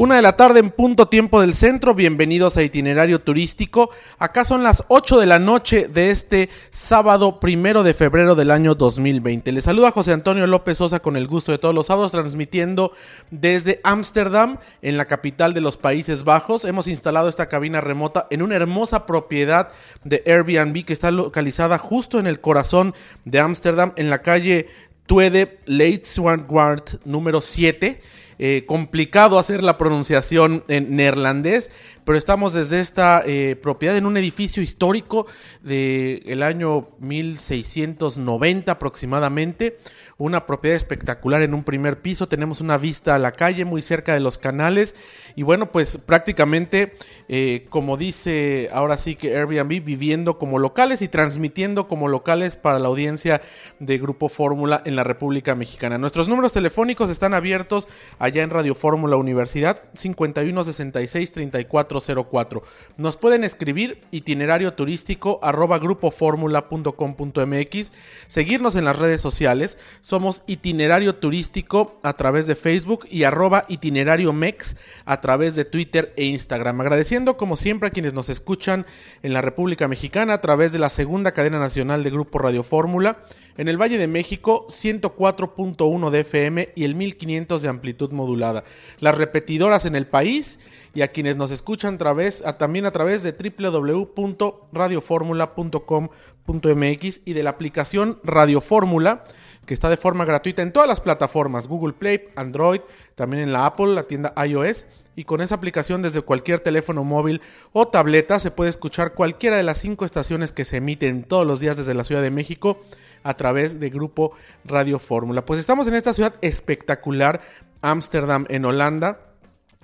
Una de la tarde en punto tiempo del centro, bienvenidos a Itinerario Turístico. Acá son las 8 de la noche de este sábado primero de febrero del año 2020. Les saluda José Antonio López Sosa con el gusto de todos los sábados, transmitiendo desde Ámsterdam, en la capital de los Países Bajos. Hemos instalado esta cabina remota en una hermosa propiedad de Airbnb que está localizada justo en el corazón de Ámsterdam, en la calle Tuede Leidswangwart número 7. Eh, complicado hacer la pronunciación en neerlandés, pero estamos desde esta eh, propiedad en un edificio histórico del año 1690 aproximadamente. Una propiedad espectacular en un primer piso, tenemos una vista a la calle muy cerca de los canales. Y bueno, pues prácticamente, eh, como dice ahora sí que Airbnb, viviendo como locales y transmitiendo como locales para la audiencia de Grupo Fórmula en la República Mexicana. Nuestros números telefónicos están abiertos allá en Radio Fórmula Universidad 5166 3404. Nos pueden escribir itinerario turístico arroba grupoformula.com.mx, seguirnos en las redes sociales, somos itinerario turístico a través de Facebook y arroba itinerario mex a través de Twitter e Instagram. Agradeciendo como siempre a quienes nos escuchan en la República Mexicana a través de la segunda cadena nacional de Grupo Radio Fórmula. En el Valle de México 104.1 de FM y el 1500 de amplitud modulada. Las repetidoras en el país y a quienes nos escuchan través, también a través de www.radioformula.com.mx y de la aplicación Radio Fórmula que está de forma gratuita en todas las plataformas, Google Play, Android, también en la Apple, la tienda iOS. Y con esa aplicación desde cualquier teléfono móvil o tableta se puede escuchar cualquiera de las cinco estaciones que se emiten todos los días desde la Ciudad de México a través de Grupo Radio Fórmula. Pues estamos en esta ciudad espectacular, Ámsterdam, en Holanda,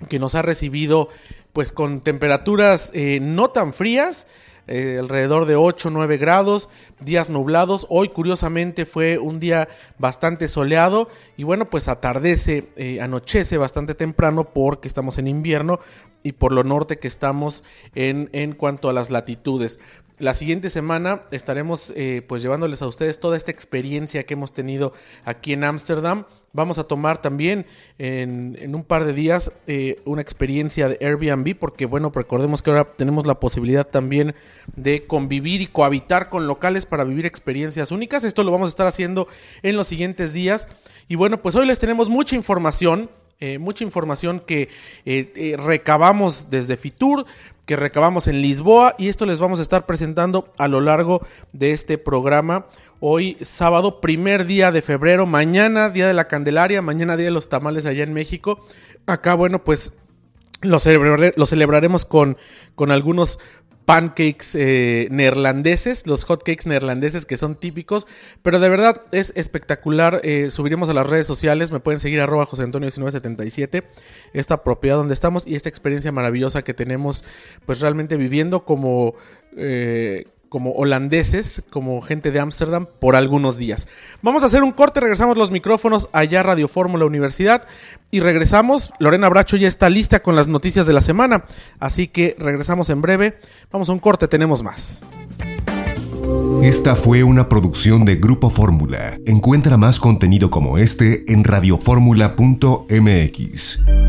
que nos ha recibido pues con temperaturas eh, no tan frías, eh, alrededor de 8 9 grados, días nublados. Hoy curiosamente fue un día bastante soleado y bueno, pues atardece, eh, anochece bastante temprano porque estamos en invierno y por lo norte que estamos en, en cuanto a las latitudes. La siguiente semana estaremos eh, pues llevándoles a ustedes toda esta experiencia que hemos tenido aquí en Ámsterdam. Vamos a tomar también en, un par de días eh, una experiencia de Airbnb porque bueno, recordemos que ahora tenemos la posibilidad también de convivir y cohabitar con locales para vivir experiencias únicas. Esto lo vamos a estar haciendo en los siguientes días. Y bueno, pues hoy les tenemos mucha información. Eh, mucha información que recabamos desde Fitur, que recabamos en Lisboa y esto les vamos a estar presentando a lo largo de este programa. Hoy sábado, primer día de febrero, mañana día de la Candelaria, mañana día de los tamales allá en México. Acá, bueno, pues lo, celebraremos con, con algunos pancakes eh, neerlandeses, los hotcakes neerlandeses que son típicos, pero de verdad es espectacular. Eh, subiremos a las redes sociales, me pueden seguir arroba José Antonio 1977, esta propiedad donde estamos y esta experiencia maravillosa que tenemos, pues realmente viviendo como eh, como holandeses, como gente de Ámsterdam, por algunos días. Vamos a hacer un corte, regresamos los micrófonos allá Radio Fórmula Universidad y regresamos. Lorena Bracho ya está lista con las noticias de la semana, así que regresamos en breve. Vamos a un corte, tenemos más. Esta fue una producción de Grupo Fórmula. Encuentra más contenido como este en radioformula.mx.